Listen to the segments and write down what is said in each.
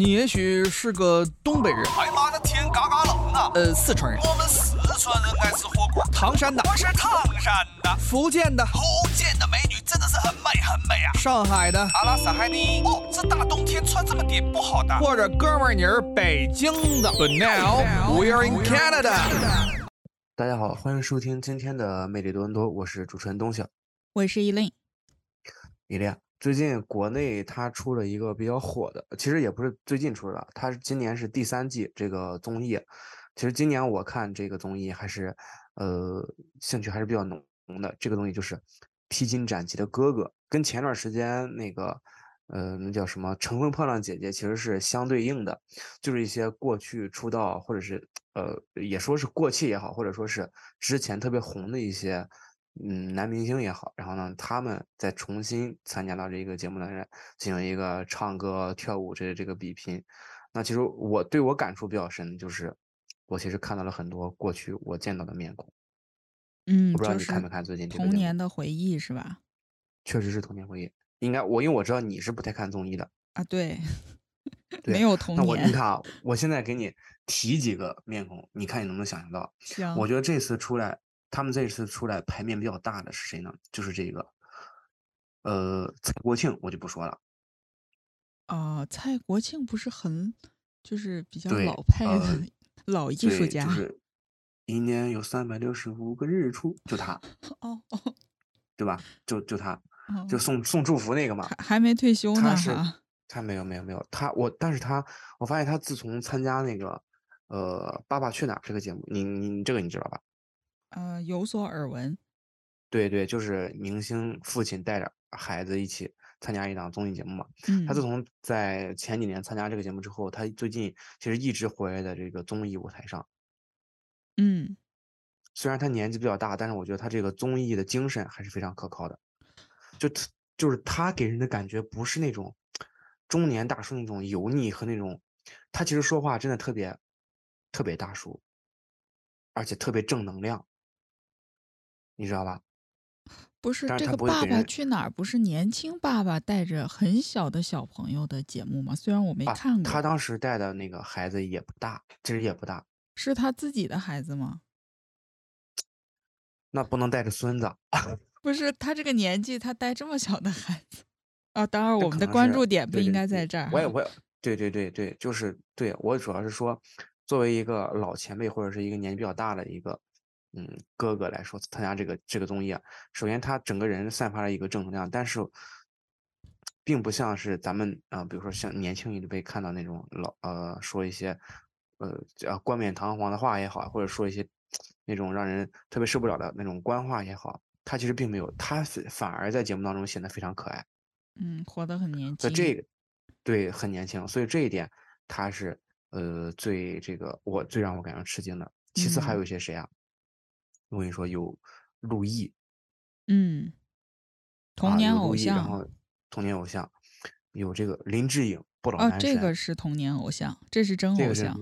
你也许是个东北人，哎妈的天嘎嘎冷啊！呃，四川人，我们四川人爱吃火锅。唐山的，我是唐山的，福建的，福建的美女真的是很美很美啊！上海的，阿拉斯海尼。哦，这大冬天穿这么点不好的。或者哥们儿你是北京的。But now we're in Canada。大家好，欢迎收听今天的魅力多伦多，我是主持人东晓，我是依令。伊利亚，最近国内它出了一个比较火的，其实也不是最近出的，它是今年是第三季这个综艺。其实今年我看这个综艺还是，呃，兴趣还是比较浓的。这个东西就是《披荆斩棘的哥哥》，跟前段时间那个，呃，那叫什么《乘风破浪姐姐》其实是相对应的，就是一些过去出道或者是呃，也说是过气也好，或者说是之前特别红的一些。嗯，男明星也好，然后呢，他们再重新参加到这个节目当中进行一个唱歌、跳舞这这个比拼。那其实我对我感触比较深，就是我其实看到了很多过去我见到的面孔。嗯，我不知道你看没看最近童年的回忆是吧？确实是童年回忆。应该我因为我知道你是不太看综艺的啊，对，对没有童年。那我你看啊，我现在给你提几个面孔，你看你能不能想象到？行。我觉得这次出来。他们这次出来牌面比较大的是谁呢？就是这个，呃，蔡国庆，我就不说了。啊，蔡国庆不是很，就是比较老派的老艺术家。就是一年有三百六十五个日出，就他。哦哦，对吧？就就他，就送送祝福那个嘛。还没退休呢。他是他没有没有没有他我，但是他我发现他自从参加那个呃《爸爸去哪儿》这个节目，你你这个你知道吧？呃，有所耳闻。对对，就是明星父亲带着孩子一起参加一档综艺节目嘛。嗯。他自从在前几年参加这个节目之后，他最近其实一直活跃在这个综艺舞台上。嗯。虽然他年纪比较大，但是我觉得他这个综艺的精神还是非常可靠的。就就是他给人的感觉不是那种中年大叔那种油腻和那种，他其实说话真的特别特别大叔，而且特别正能量。你知道吧？不是这个《爸爸去哪儿》不是年轻爸爸带着很小的小朋友的节目吗？虽然我没看过。他当时带的那个孩子也不大，其实也不大。是他自己的孩子吗？那不能带着孙子。不是他这个年纪，他带这么小的孩子啊？当然，我们的关注点不应该在这儿。我也，我也，对对对对，就是对我主要是说，作为一个老前辈或者是一个年纪比较大的一个。嗯，哥哥来说参加这个这个综艺啊，首先他整个人散发了一个正能量，但是并不像是咱们啊，比如说像年轻一辈看到那种老呃说一些呃叫冠冕堂皇的话也好，或者说一些那种让人特别受不了的那种官话也好，他其实并没有，他反而在节目当中显得非常可爱。嗯，活得很年轻。这个对很年轻，所以这一点他是呃最这个我最让我感到吃惊的。其次还有一些谁啊？我跟你说，有陆毅，嗯，童年偶像，然后童年偶像有这个林志颖，不老男神，哦，这个。是童年偶像，这是真偶像，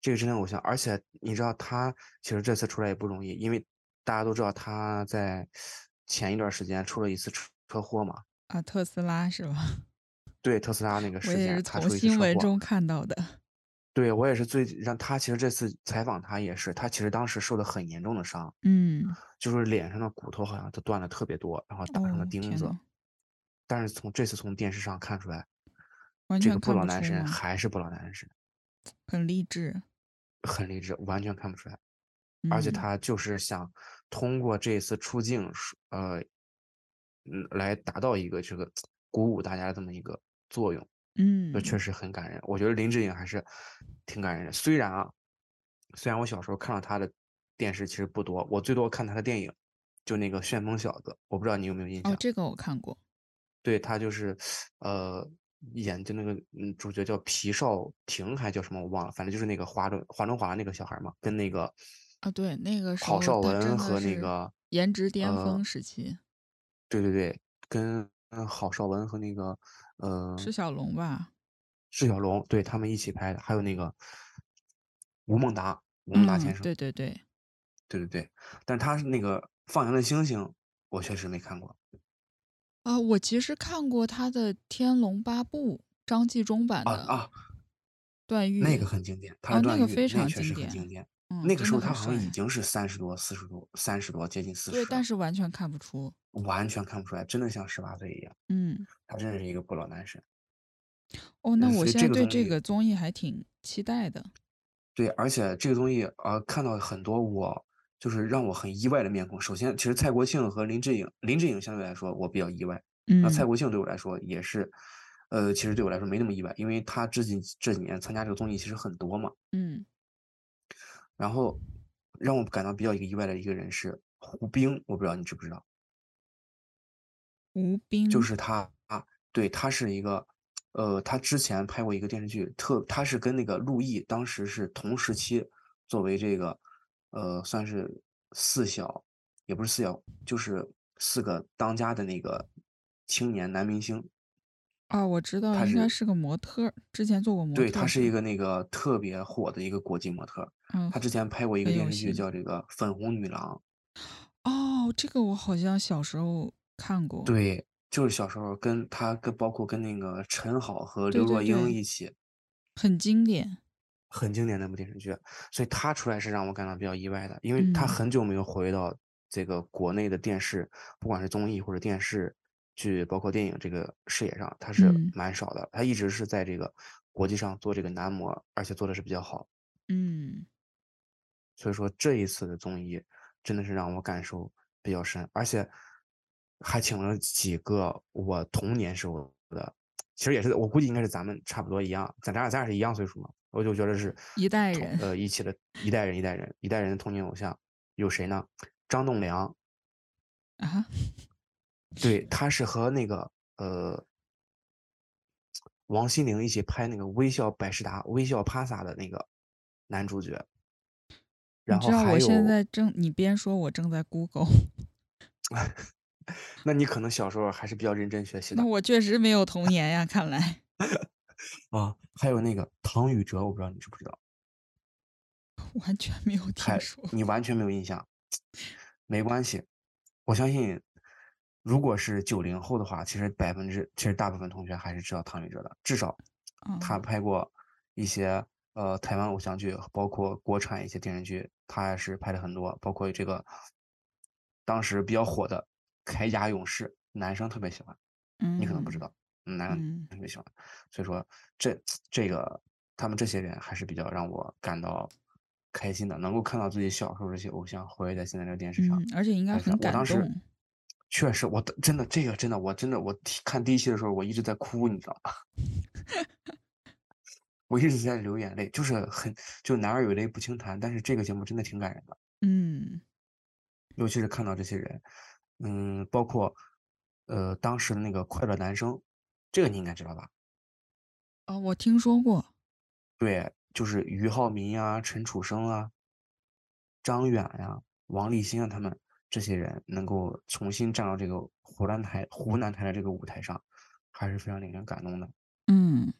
这个真的偶像，而且你知道他其实这次出来也不容易，因为大家都知道他在前一段时间出了一次车车祸嘛，啊，特斯拉是吧？对，特斯拉那个事件，我也是从新闻中。看到的。对我也是最让他其实这次采访他也是，他其实当时受了很严重的伤，嗯，就是脸上的骨头好像都断了特别多，然后打上了钉子。但是从这次从电视上看出来，这个不老男神还是不老男神，很励志，很励志，完全看不出来。而且他就是想通过这次出镜，呃，嗯，来达到一个这个鼓舞大家的这么一个作用。嗯，那确实很感人。我觉得林志颖还是挺感人的。虽然啊，虽然我小时候看到他的电视其实不多，我最多看他的电影，就那个《旋风小子》，我不知道你有没有印象？哦，这个我看过。对他就是，呃，演的那个嗯主角叫皮少廷还叫什么我忘了，反正就是那个华中华中华那个小孩嘛，跟那个啊对，那个郝邵文和那个颜值巅峰时期。对对对，跟郝邵文和那个。呃，释小龙吧，释小龙对他们一起拍的，还有那个吴孟达，吴孟达先生，对对对，对对对，但他是那个《放羊的星星》，我确实没看过。啊，我其实看过他的《天龙八部》，张纪中版的啊，段誉那个很经典，他那个非常经典。经典。嗯，那个时候他好像已经是三十多、四十多、三十多，接近四十。对，但是完全看不出，完全看不出来，真的像十八岁一样。嗯，他真的是一个不老男神。哦，那我现在对这个综艺还挺期待的。对，而且这个综艺啊，看到很多我就是让我很意外的面孔。首先，其实蔡国庆和林志颖，林志颖相对来说我比较意外。嗯，那蔡国庆对我来说也是，呃，其实对我来说没那么意外，因为他这几这几年参加这个综艺其实很多嘛。嗯。然后让我感到比较一个意外的一个人是胡兵，我不知道你知不知道。胡兵就是他啊，对他是一个，呃，他之前拍过一个电视剧，特他是跟那个陆毅当时是同时期，作为这个，呃，算是四小，也不是四小，就是四个当家的那个青年男明星。啊，我知道，应该是个模特，之前做过模特。对，他是一个那个特别火的一个国际模特。嗯，他之前拍过一个电视剧，叫这个《粉红女郎》。哦，这个我好像小时候看过。对，就是小时候跟他跟包括跟那个陈好和刘若英一起，很经典，很经典那部电视剧。所以他出来是让我感到比较意外的，因为他很久没有回到这个国内的电视，不管是综艺或者电视。剧包括电影这个视野上，他是蛮少的。他一直是在这个国际上做这个男模，而且做的是比较好。嗯，所以说这一次的综艺真的是让我感受比较深，而且还请了几个我童年时候的，其实也是我估计应该是咱们差不多一样，咱咱俩咱俩是一样岁数嘛，我就觉得是一代人，呃，一起的一代人一代人一代人的童年偶像有谁呢？张栋梁啊。对，他是和那个呃王心凌一起拍那个《微笑百事达》《微笑 Pasa》的那个男主角。然后还有，我现在正你边说，我正在 Google。那你可能小时候还是比较认真学习的。那我确实没有童年呀，看来。啊，还有那个唐禹哲，我不知道你知不知道。完全没有听说。你完全没有印象，没关系，我相信。如果是九零后的话，其实百分之其实大部分同学还是知道唐禹哲的，至少他拍过一些呃台湾偶像剧，包括国产一些电视剧，他还是拍了很多，包括这个当时比较火的《铠甲勇士》，男生特别喜欢，你可能不知道，男生特别喜欢，所以说这这个他们这些人还是比较让我感到开心的，能够看到自己小时候这些偶像活跃在现在这个电视上，而且应该很感动。确实，我真的这个真的，我真的我看第一期的时候，我一直在哭，你知道吗？我一直在流眼泪，就是很就男儿有泪不轻弹，但是这个节目真的挺感人的，嗯，尤其是看到这些人，嗯，包括呃当时的那个快乐男生，这个你应该知道吧？哦，我听说过，对，就是俞灏明啊、陈楚生啊、张远呀、王立新啊他们。这些人能够重新站到这个湖南台湖南台的这个舞台上，还是非常令人感动的。嗯，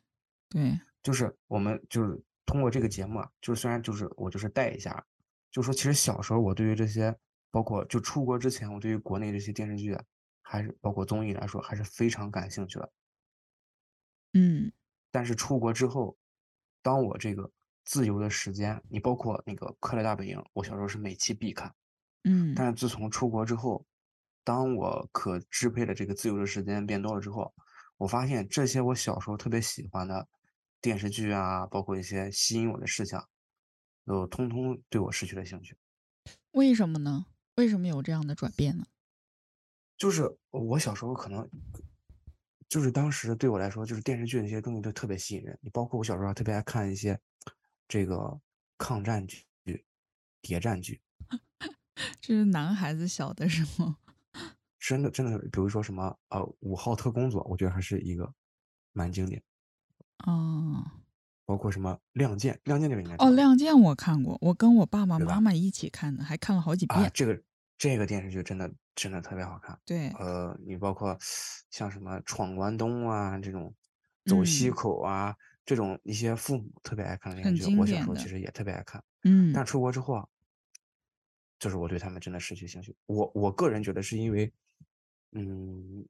对，就是我们就是通过这个节目啊，就是虽然就是我就是带一下，就说其实小时候我对于这些，包括就出国之前，我对于国内这些电视剧，还是包括综艺来说，还是非常感兴趣的。嗯，但是出国之后，当我这个自由的时间，你包括那个《快乐大本营》，我小时候是每期必看。嗯，但是自从出国之后，当我可支配的这个自由的时间变多了之后，我发现这些我小时候特别喜欢的电视剧啊，包括一些吸引我的事项，都通通对我失去了兴趣。为什么呢？为什么有这样的转变呢？就是我小时候可能，就是当时对我来说，就是电视剧那些东西都特别吸引人。你包括我小时候还特别爱看一些这个抗战剧、谍战剧。这是男孩子小的时候，真的真的，比如说什么呃五号特工组，我觉得还是一个蛮经典。哦，包括什么亮剑，亮剑这个应该哦，亮剑我看过，我跟我爸爸妈妈一起看的，还看了好几遍。这个这个电视剧真的真的特别好看。对，呃，你包括像什么闯关东啊这种，走西口啊这种一些父母特别爱看的电视剧，我小时候其实也特别爱看。嗯，但出国之后啊。就是我对他们真的失去兴趣。我我个人觉得是因为，嗯，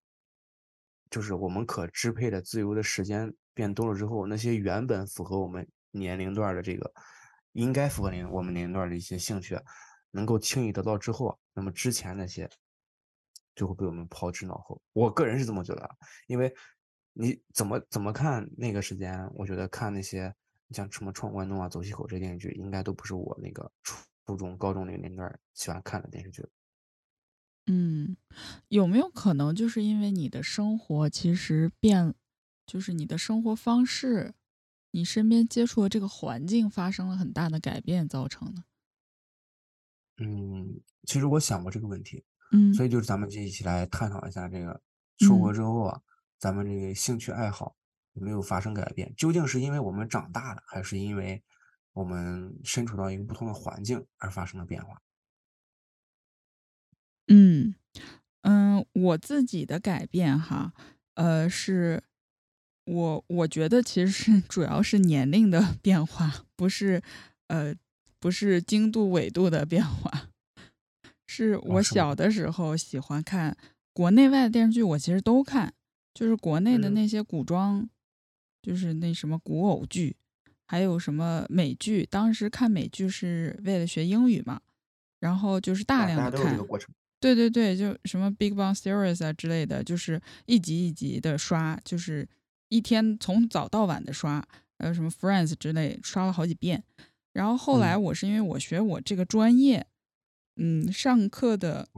就是我们可支配的自由的时间变多了之后，那些原本符合我们年龄段的这个应该符合年我们年龄段的一些兴趣，能够轻易得到之后，那么之前那些就会被我们抛之脑后。我个人是这么觉得，因为你怎么怎么看那个时间，我觉得看那些像什么《闯关东》啊、《走西口》这电视剧，应该都不是我那个初初中、高中那个年龄段喜欢看的电视剧。嗯，有没有可能就是因为你的生活其实变，就是你的生活方式，你身边接触的这个环境发生了很大的改变造成的？嗯，其实我想过这个问题，嗯，所以就是咱们就一起来探讨一下这个出国之后啊，咱们这个兴趣爱好有没有发生改变？究竟是因为我们长大了，还是因为我们身处到一个不同的环境而发生了变化？嗯，嗯，我自己的改变哈，呃，是我我觉得其实是主要是年龄的 变化，不是呃不是经度纬度的变化，是我小的时候喜欢看国内外的电视剧，我其实都看，就是国内的那些古装，就是那什么古偶剧，还有什么美剧，当时看美剧是为了学英语嘛，然后就是大量的看。对对对，就什么 Big Bang Series 啊之类的，就是一集一集的刷，就是一天从早到晚的刷，还有什么 Friends 之类，刷了好几遍。然后后来我是因为我学我这个专业，嗯，上课的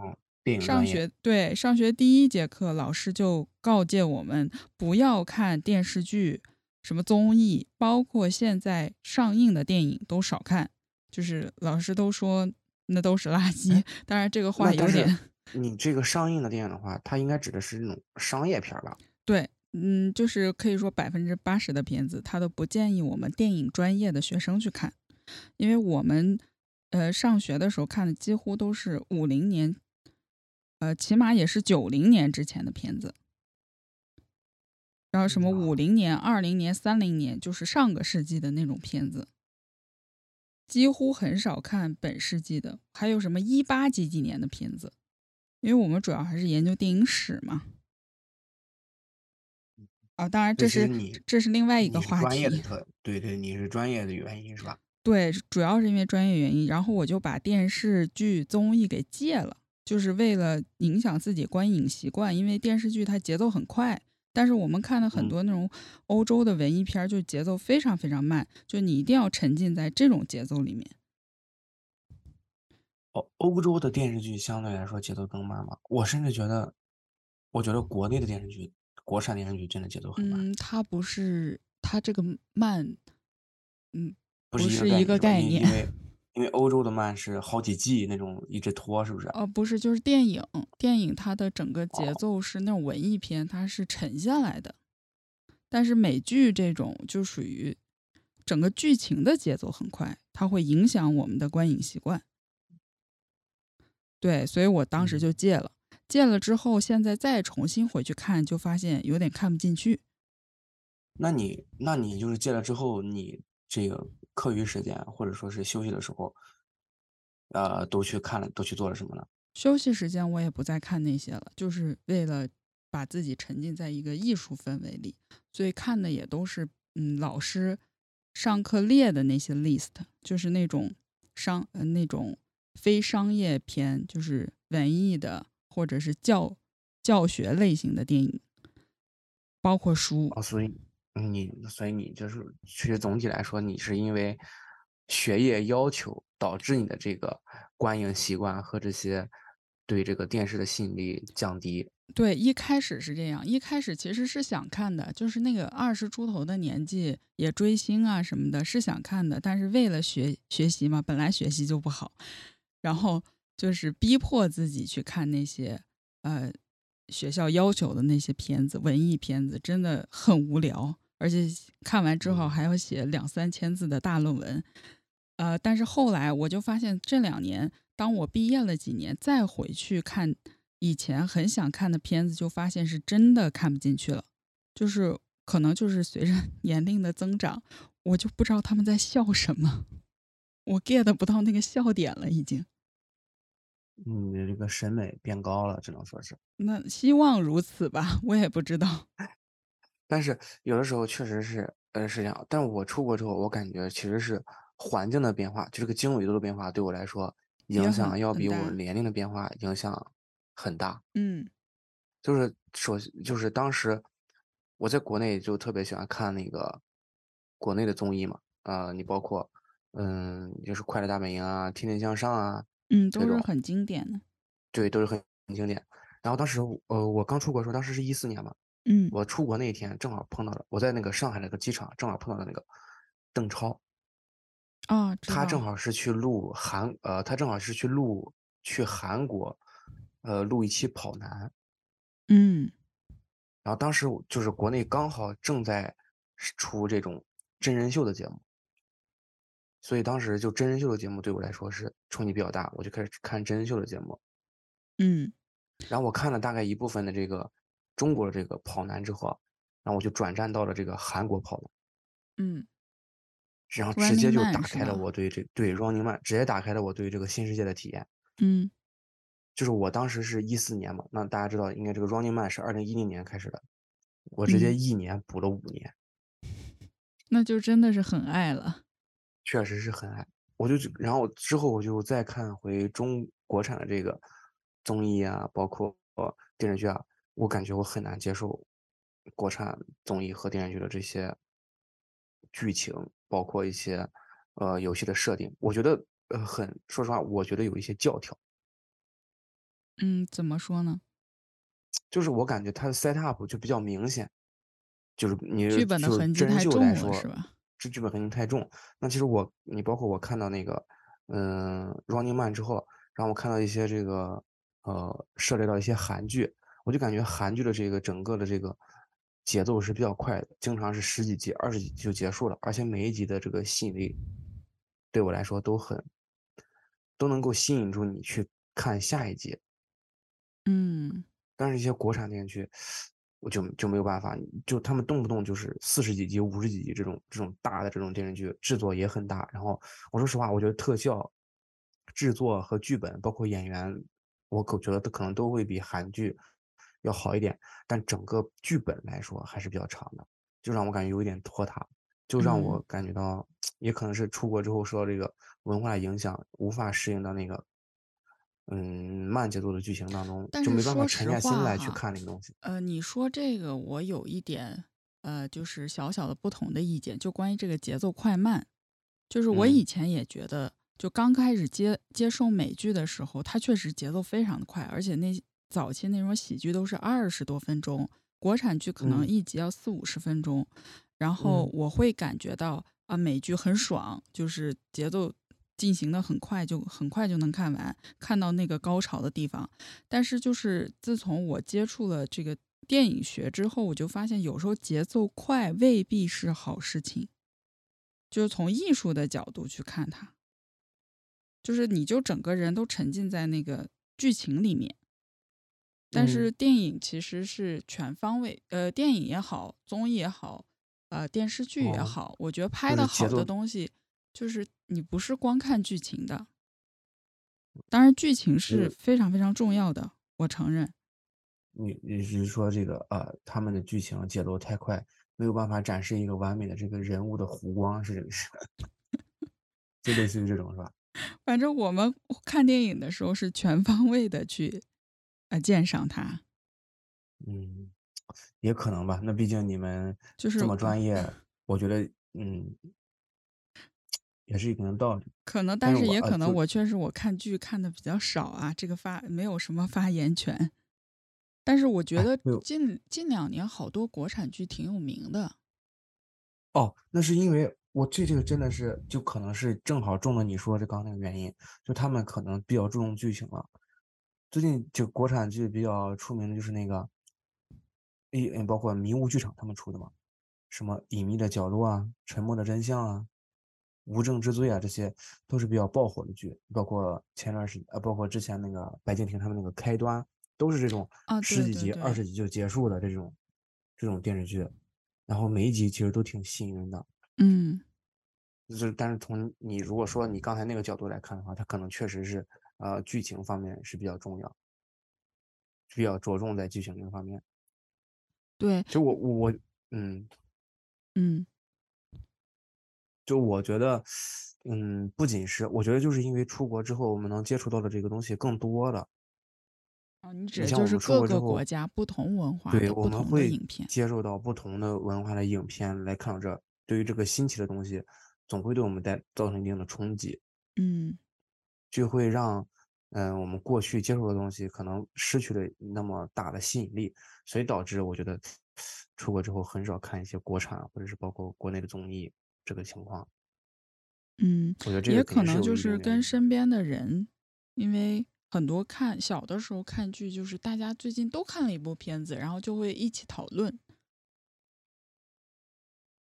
上学对上学第一节课，老师就告诫我们不要看电视剧、什么综艺，包括现在上映的电影都少看，就是老师都说。那都是垃圾。当然，这个话有点。你这个上映的电影的话，它应该指的是那种商业片吧？对，嗯，就是可以说百分之八十的片子，它都不建议我们电影专业的学生去看，因为我们呃上学的时候看的几乎都是五零年，呃，起码也是九零年之前的片子。然后什么五零年、二零年、三零年，就是上个世纪的那种片子。几乎很少看本世纪的，还有什么一八几几年的片子，因为我们主要还是研究电影史嘛。啊，当然这是这是另外一个话题。对对，你是专业的原因是吧？对，主要是因为专业原因，然后我就把电视剧综艺给戒了，就是为了影响自己观影习惯，因为电视剧它节奏很快。但是我们看的很多那种欧洲的文艺片，就节奏非常非常慢，就你一定要沉浸在这种节奏里面。欧欧洲的电视剧相对来说节奏更慢嘛？我甚至觉得，我觉得国内的电视剧，国产电视剧真的节奏很慢。嗯，它不是，它这个慢，嗯，不是一个概念。因为 欧洲的漫是好几季那种一直拖，是不是？哦，不是，就是电影，电影它的整个节奏是那种文艺片，它是沉下来的。但是美剧这种就属于整个剧情的节奏很快，它会影响我们的观影习惯。对，所以我当时就戒了。戒了之后，现在再重新回去看，就发现有点看不进去。那你，那你就是戒了之后，你这个。课余时间或者说是休息的时候，呃，都去看了，都去做了什么呢？休息时间我也不再看那些了，就是为了把自己沉浸在一个艺术氛围里，所以看的也都是嗯老师上课列的那些 list，就是那种商呃那种非商业片，就是文艺的或者是教教学类型的电影，包括书。哦，所以。你所以你就是，其实总体来说，你是因为学业要求导致你的这个观影习惯和这些对这个电视的吸引力降低。对，一开始是这样，一开始其实是想看的，就是那个二十出头的年纪也追星啊什么的，是想看的，但是为了学学习嘛，本来学习就不好，然后就是逼迫自己去看那些呃学校要求的那些片子，文艺片子，真的很无聊。而且看完之后还要写两三千字的大论文，呃，但是后来我就发现，这两年当我毕业了几年，再回去看以前很想看的片子，就发现是真的看不进去了。就是可能就是随着 年龄的增长，我就不知道他们在笑什么，我 get 不到那个笑点了，已经。你的这个审美变高了，只能说是。那希望如此吧，我也不知道。但是有的时候确实是，呃是这样，但我出国之后，我感觉其实是环境的变化，就这个经纬度的变化，对我来说影响要比我。年龄的变化影响很大。嗯就是首就是当时我在国内就特别喜欢看那个国内的综艺嘛，呃，你包括嗯，就是《快乐大本营》啊，《天天向上》啊嗯，都是很经典的。对，都是很很经典。然后当时呃，我刚出国的时候，当时是一四年嘛，嗯我出国那一天正好碰到了，我在那个上海那个机场正好碰到了那个邓超，啊，他正。好是去录韩，呃，他正好是去录去韩国，呃，录一期跑男。嗯然后当时就是国内刚好正在出这种真人秀的节目，所以当时就真人秀的节目对我来说是冲击比较大，我就开始看真人秀的节目。嗯然后我看了大概一部分的这个中国的这个跑男之后啊，然后我就转战到了这个韩国跑男，嗯然后直接就打？开了我对这对 Running Man 直接打开了我对这个新世界的体验。嗯就是我当时是一四年嘛，那大家知道应该这个 Running Man 是二零一零年开始的，我直接嗯，一年补了五年。那就真的是很爱了。确实是很爱。我就然后之后我就再看回中国产的这个综艺啊，包括电视剧啊，我感觉我很难接受国产综艺和电视剧的这些剧情，包括一些呃游戏的设定，我觉得呃很，说实话，我觉得有一些教条，嗯，怎么说呢？就是我感觉它的 set up 就比较明显，就是你剧本的痕迹太重是吧？这剧本痕迹太重。那其实我，你包括我看到那个，嗯，Running Man 之后，然后我看到一些这个，呃，涉猎到一些韩剧，我就感觉韩剧的这个整个的这个节奏是比较快的，经常是十几集、二十几集就结束了，而且每一集的这个吸引力对我来说都很，都能够吸引住你去看下一集。嗯但是一些国产电视剧，我就就没有办法，就他们动不动就是四十几集、五十几集这种这种大的这种电视剧，制作也很大。然后我说实话，我觉得特效、制作和剧本，包括演员，我可觉得可能都会比韩剧要好一点。但整个剧本来说还是比较长的，就让我感觉有一点拖沓，就让我嗯，感觉到，也可能是出国之后受到这个文化影响，无法适应到那个。嗯，慢节奏的剧情当中，但就是没办法沉下心来去，看那个东西。呃，你说这个我有一点，呃，就是小小的不同的意见，就关于这个节奏快慢。就是我以嗯前也觉得，就刚开始接接受美剧的时候，它确实节奏非常的快，而且那早期那种喜剧都是二十多分钟，国产剧可能嗯一集要四五十分钟，然后嗯我会感觉到啊，美剧很爽，就是节奏进行的很快，就很快就能看完，看到那个高潮的地方。但是就是自从我接触了这个电影学之后，我就发现有时候节奏快未必是好事情。就是从艺术的角度去看它，就是你就整个人都沉浸在那个剧情里面。但是嗯电影其实是全方位，呃，电影也好，综艺也好，呃，电视剧也哦，好，我觉得拍的好的东西，就是你不是光看剧情的，当然剧情是嗯，非常非常重要的，我承认。你你是说这个呃，他们的剧情节奏太快，没有办法展示一个完美的这个人物的弧光，是这个是，就类似于这种是吧？反正我们看电影的时候是全方位的去呃鉴赏它，嗯，也可能吧。那毕竟你们就是这么呃专业，我觉得嗯，也是一定道理。可能，但是也可能我确实我看剧看的比较少啊，这个发没有什么发言权。但是我觉哎，得近近两年好多国产剧挺有名的。哦，那是因为我这这个真的是就可能是正好中了你说这刚那个原因，就他们可能比较注重剧情了。最近就国产剧比较出名的就是那个，一嗯，包括迷雾剧场他们出的嘛，什么隐秘的角落啊、沉默的真相啊、无证之罪啊，这些都是比较爆火的剧。包括前段时间，呃，包括之前那个白敬亭他们那个开端，都是这种啊，十几集、二十集就结束的这种这种电视剧，然后每一集其实都挺吸引人的。嗯，就是，但是从你如果说你刚才那个角度来看的话，它可能确实是，呃，剧情方面是比较重要，比较着重在剧情这个方面。对，就我我我，嗯，嗯，就我觉得，嗯，不仅是，我觉得就是因为出国之后，我们能接触到的这个东西更多了。哦，你指你的就是各个国家不同文化对，我们会。接受到不同的文化的影片来看到这，对于这个新奇的东西，总会对我们带造成一定的冲击，嗯就会让，嗯、我们过去接触的东西可能失去了那么大的吸引力，所以导致我觉得出国之后很少看一些国产或者是包括国内的综艺这个情况，嗯，我觉得这也可能就是跟身边的人，因为很多看小的时候看剧，就是大家最近都看了一部片子，然后就会一起讨论。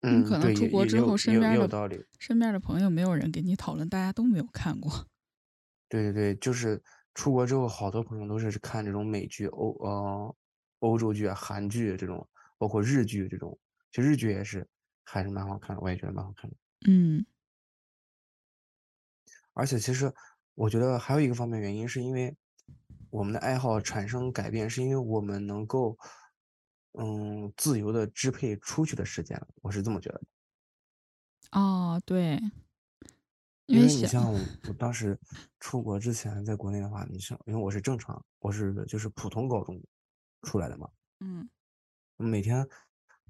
你嗯，可能出国之后，身边的。身边的朋友没有人给你讨论，大家都没有看过。对对对，就是出国之后，好多朋友都是看这种美剧、欧呃欧洲剧啊、韩剧这种，包括日剧这种。其实日剧也是还是蛮好看的，我也觉得蛮好看的。嗯而且其实我觉得还有一个方面原因，是因为我们的爱好产生改变，是因为我们能够嗯自由的支配出去的时间了，我是这么觉得的。哦，对，因因为你像我，我当时出国之前，在国内的话，你像因为我是正常，我是就是普通高中出来的嘛。嗯每天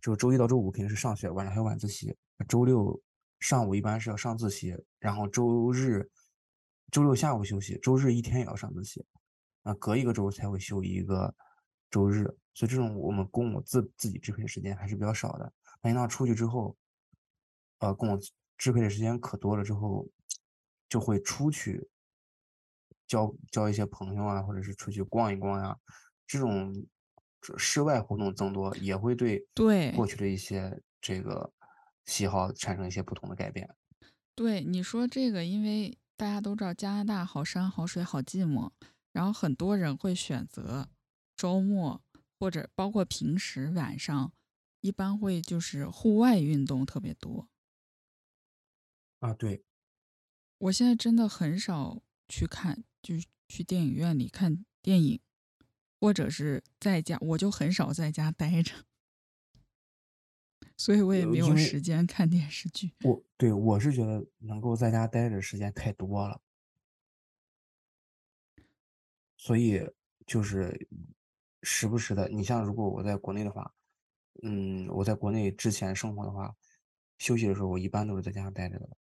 就周一到周五肯定是上学，晚上还有晚自习。周六上午一般是要上自习，然后周日、周六下午休息，周日一天也要上自习，啊，隔一个周才会休一个周日。所以这种我们供我自自己支配的时间还是比较少的。那一旦出去之后，呃，供我支配的时间可多了之后，就会出去交交一些朋友啊，或者是出去逛一逛呀、这种室外活动增多，也会对对过去的一些这个喜好产生一些不同的改变。对，你说这个，因为大家都知道加拿大好山好水好寂寞，然后很多人会选择周末或者包括平时晚上，一般会就是户外运动特别多。啊，对，我现在真的很少去看，就是去电影院里看电影，或者是在家，我就很少在家待着，所以我也没有时间看电视剧。我对我是觉得能够在家待着时间太多了，所以就是时不时的，你像如果我在国内的话，嗯，我在国内之前生活的话，休息的时候我一般都是在家待着的，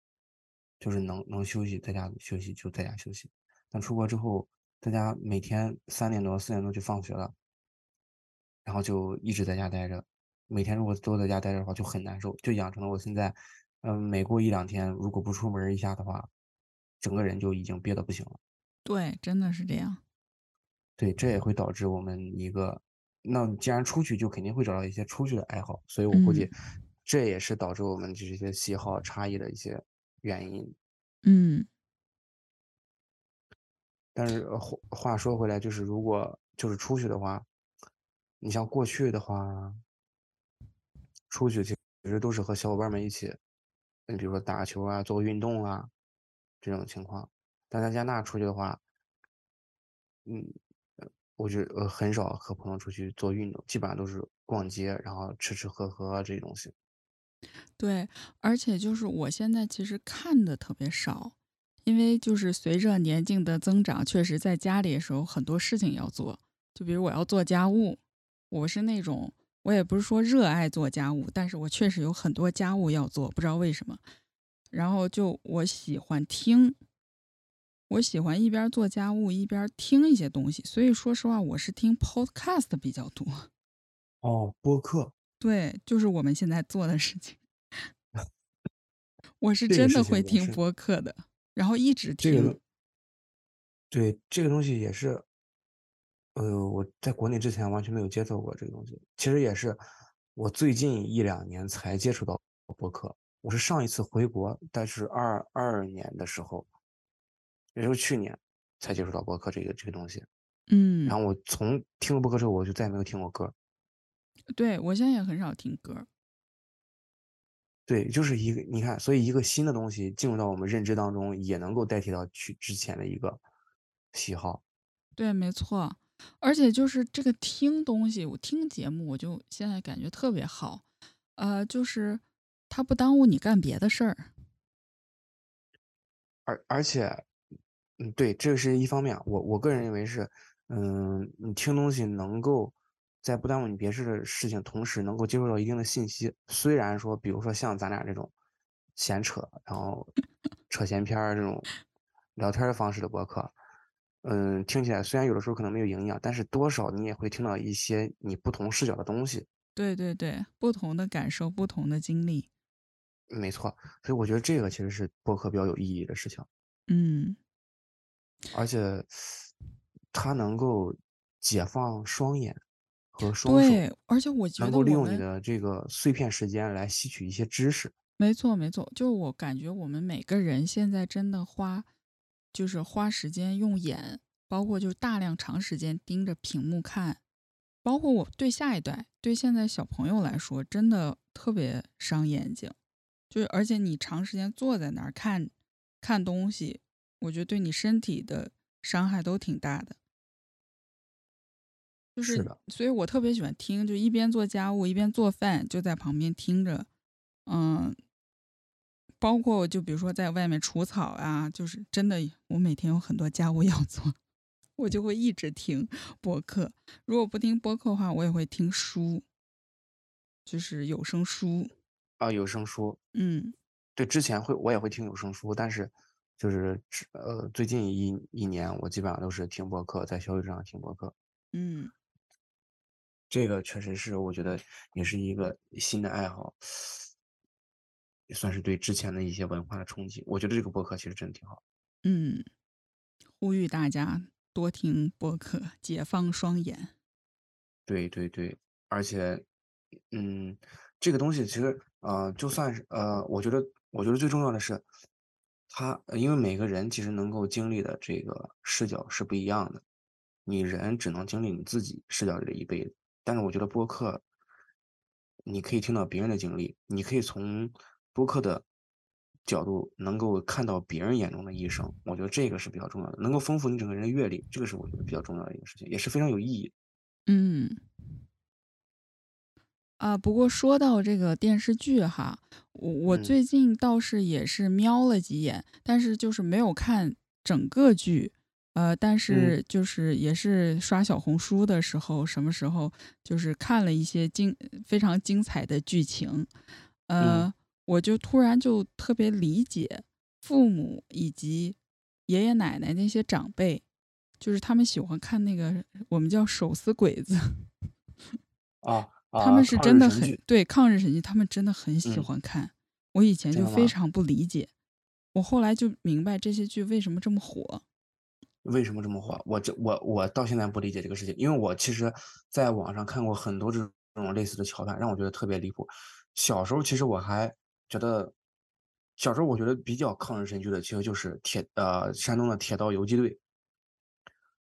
就是能能休息在家休息就在家休息。但出国之后，大家每天三点多四点多就放学了，然后就一直在家待着。每天如果都在家待着的话，就很难受，就养成了我现在，嗯、每过一两天如果不出门一下的话，整个人就已经憋得不行了。对，真的是这样。对，这也会导致我们一个，那既然出去，就肯定会找到一些出去的爱好，所以我估计嗯这也是导致我们这些喜好差异的一些原因。嗯但是呃话话说回来，就是如果就是出去的话，你像过去的话，出去其实都是和小伙伴们一起，你比如说打球啊、做运动啊这种情况。但在加拿大出去的话，嗯，呃我觉得呃很少和朋友出去做运动，基本上都是逛街，然后吃吃喝喝这些东西。对，而且就是我现在其实看的特别少，因为就是随着年纪的增长，确实在家里的时候很多事情要做，就比如我要做家务，我是那种我也不是说热爱做家务，但是我确实有很多家务要做，不知道为什么。然后就我喜欢听，我喜欢一边做家务一边听一些东西，所以说实话，我是听 podcast 比较多。哦，播客对，就是我们现在做的事情。我是真的会听播客的，然后一直听。这个，对这个东西也是，呃，我在国内之前完全没有接触过这个东西。其实也是我最近一两年才接触到播客。我是上一次回国，但是二二年的时候，也就是去年才接触到播客这个这个东西。嗯然，后我从听了播客之后，我就再也没有听过歌。对我现在也很少听歌。对，就是一个你看，所以一个新的东西进入到我们认知当中，也能够代替到去之前的一个喜好。对，没错。而且就是这个听东西，我听节目，我就现在感觉特别好。呃，就是它不耽误你干别的事儿。而而且，嗯，对，这是一方面。我我个人认为是，嗯，你听东西能够在不耽误你别的事情同时，能够接受到一定的信息。虽然说，比如说像咱俩这种闲扯，然后扯闲篇儿这种聊天的方式的博客，嗯，听起来虽然有的时候可能没有营养，但是多少你也会听到一些你不同视角的东西。对对对，不同的感受，不同的经历。没错，所以我觉得这个其实是播客比较有意义的事情。嗯，而且它能够解放双眼和双手，对，而且我觉得能够利用你的这个碎片时间来吸取一些知识。没错没错，就是我感觉我们每个人现在真的花，就是花时间用眼，包括就是大量长时间盯着屏幕看，包括我对下一代，对现在小朋友来说，真的特别伤眼睛。就是而且你长时间坐在那儿看看东西，我觉得对你身体的伤害都挺大的。就是是的，所以我特别喜欢听，就一边做家务一边做饭，就在旁边听着，嗯，包括就比如说在外面除草啊，就是真的，我每天有很多家务 要做，我就会一直听播客。如果不听播客的话，我也会听书，就是有声书。啊，有声书，嗯对，之前会我也会听有声书，但是就是呃最近一一年，我基本上都是听播客，在小宇宙上听播客。嗯这个确实是我觉得也是一个新的爱好，也算是对之前的一些文化的冲击。我觉得这个播客其实真的挺好。嗯，呼吁大家多听播客，解放双眼。对对对，而且，嗯，这个东西其实呃，就算是呃，我觉得我觉得最重要的是，他呃因为每个人其实能够经历的这个视角是不一样的，你人只能经历你自己视角里的一辈子。但是我觉得播客，你可以听到别人的经历，你可以从播客的角度能够看到别人眼中的一生，我觉得这个是比较重要的，能够丰富你整个人的阅历，这个是我觉得比较重要的一个事情，也是非常有意义。嗯。啊，不过说到这个电视剧哈，我我嗯最近倒是也是瞄了几眼，但是就是没有看整个剧。呃，但嗯是就是也是刷小红书的时候，什么时候就是看了一些精非常精彩的剧情，嗯呃，我就突然就特别理解父母以及爷爷奶奶那些长辈，就是他们喜欢看那个我们叫手撕鬼子。啊他们是真的很对抗日神剧，他们真的很喜嗯欢看。我以前？就非常不理解，我后来就明白这些剧为什么这么火。为什么这么火？我这我我到现在不理解这个事情，因为我其实在网上看过很多这种类似的桥段，让我觉得特别离谱。小时候其实我还觉得，小时候我觉得比较抗日神剧的，其实就是铁呃山东的铁道游击队，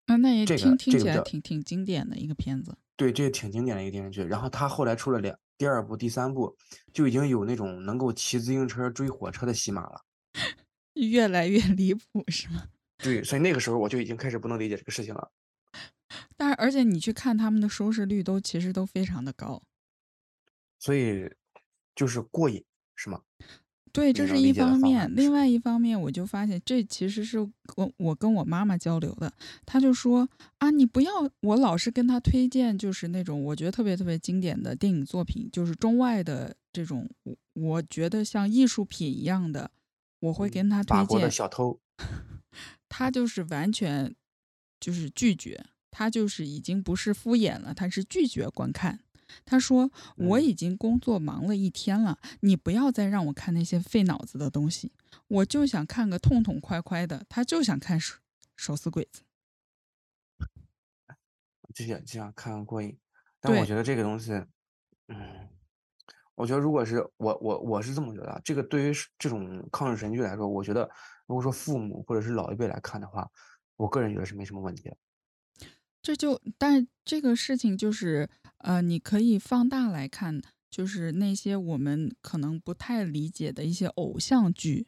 啊，那也这听听起来个这个挺挺经典的一个片子。对，这个挺经典的一个电视剧。然后他后来出了两第二部、第三部，就已经有那种能够骑自行车追火车的戏码了。越来越离谱是吗？对，所以那个时候我就已经开始不能理解这个事情了。但是而且你去看他们的收视率都其实都非常的高。所以就是过瘾，是吗？对，这是一方面。另外一方面，我就发现这其实是我我跟我妈妈交流的，她就说啊，你不要，我老是跟她推荐，就是那种我觉得特别特别经典的电影作品，就是中外的这种，我我觉得像艺术品一样的，我会嗯，跟她推法国的荐。小偷，她就是完全就是拒绝，他就是已经不是敷衍了，他是拒绝观看。他说：“我嗯。已经工作忙了一天了，你不要再让我看那些费脑子的东西，我就想看个痛痛快快的。”他就想看手手撕鬼子。就想就想看看过瘾，但我，觉得这个东西，嗯，我觉得如果是我我我是这么觉得啊，这个对于这种抗日神剧来说，我觉得如果说父母或者是老一辈来看的话，我个人觉得是没什么问题的。这就但是这个事情就是，呃，你可以放大来看，就是那些我们可能不太理解的一些偶像剧，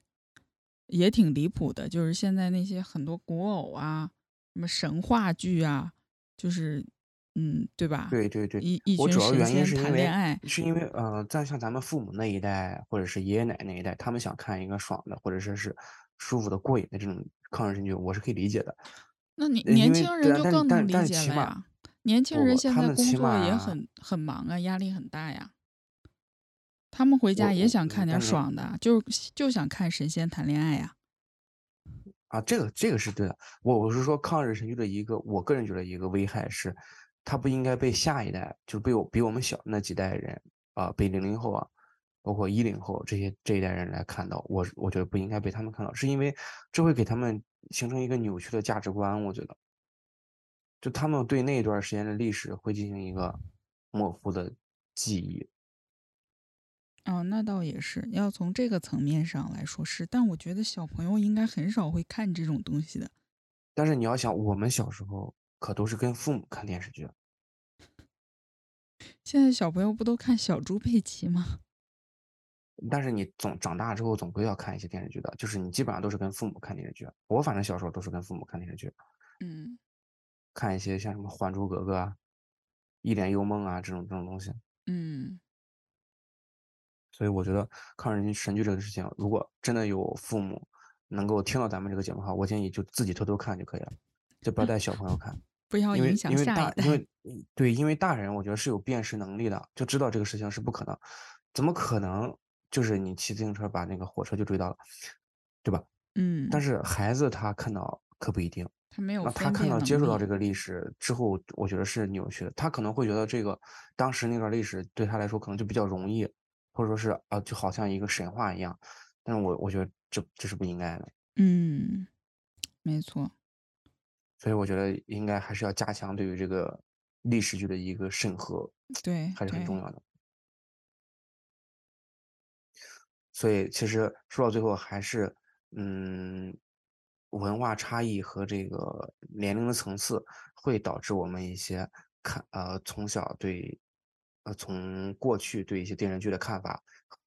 也挺离谱的。就是现在那些很多古偶啊，什么神话剧啊，就是嗯，对吧？对对对，一一群我主要神仙原因是因为谈恋爱，是因为呃，在像咱们父母那一代，或者是爷爷奶奶那一代，他们想看一个爽的，或者说是舒服的、过瘾的这种抗日神剧，我是可以理解的。那你年轻人就更能理解了呀。年轻人现在工作也很很忙啊，压力很大呀。他们回家也想看点爽的，就就想看神仙谈恋爱呀。啊，这个这个是对的。我我是说抗日神剧的一个，我个人觉得一个危害是，它不应该被下一代，就是被我比我们小那几代人啊，被零零后啊，包括一零后这些这一代人来看到。我我觉得不应该被他们看到，是因为这会给他们形成一个扭曲的价值观。我觉得，就他们对那一段时间的历史会进行一个模糊的记忆。哦，那倒也是，要从这个层面上来说是，但我觉得小朋友应该很少会看这种东西的。但是你要想，我们小时候可都是跟父母看电视剧。现在小朋友不都看小猪佩奇吗？但是你总长大之后总归要看一些电视剧的，就是你基本上都是跟父母看电视剧。我反正小时候都是跟父母看电视剧，嗯看一些像什么《还珠格格》啊、《一帘幽梦》啊这种这种东西。嗯所以我觉得抗日神剧这个事情，如果真的有父母能够听到咱们这个节目的话，我建议就自己偷偷看就可以了，就不要带小朋友看，不要因为影响因为下一代。大因为嗯对，因为大人我觉得是有辨识能力的，就知道这个事情是不可能，怎么可能就是你骑自行车把那个火车就追到了，对吧？嗯，但是孩子他看到可不一定，他没有那他看到接触到这个历史之后，我觉得是扭曲的。他可能会觉得这个当时那段历史对他来说可能就比较容易，或者说是啊，就好像一个神话一样。但是我我觉得这这是不应该的，嗯，没错。所以我觉得应该还是要加强对于这个历史剧的一个审核，对还是很重要的。所以其实说到最后还是，嗯，文化差异和这个年龄的层次会导致我们一些看呃从小对，呃从过去对一些电视剧的看法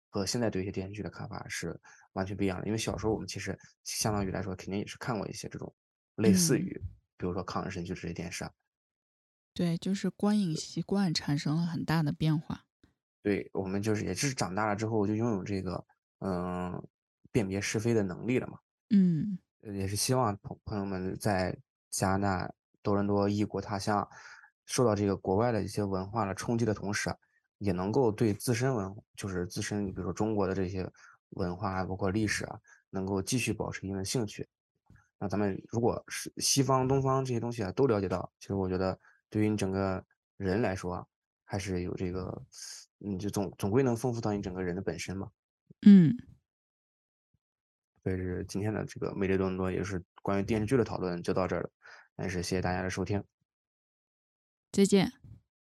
和现在对一些电视剧的看法是完全不一样的。因为小时候我们其实相当于来说肯定也是看过一些这种类似嗯于，比如说抗日神剧这些电视啊。对，就是观影习惯产生了很大的变化。对，我们就是也是长大了之后就拥有这个嗯辨别是非的能力了嘛。嗯呃也是希望朋朋友们在加拿大多伦多异国他乡，受到这个国外的一些文化的冲击的同时啊，也能够对自身文就是自身比如说中国的这些文化啊，包括历史啊，能够继续保持一定的兴趣。那咱们如果是西方、东方这些东西啊都了解到，其实我觉得对于你整个人来说啊，还是有这个，嗯，就总总归能丰富到你整个人的本身嘛。嗯，所以是今天的这个美丽多伦多，也是关于电视剧的讨论就到这儿了。但是谢谢大家的收听。再见。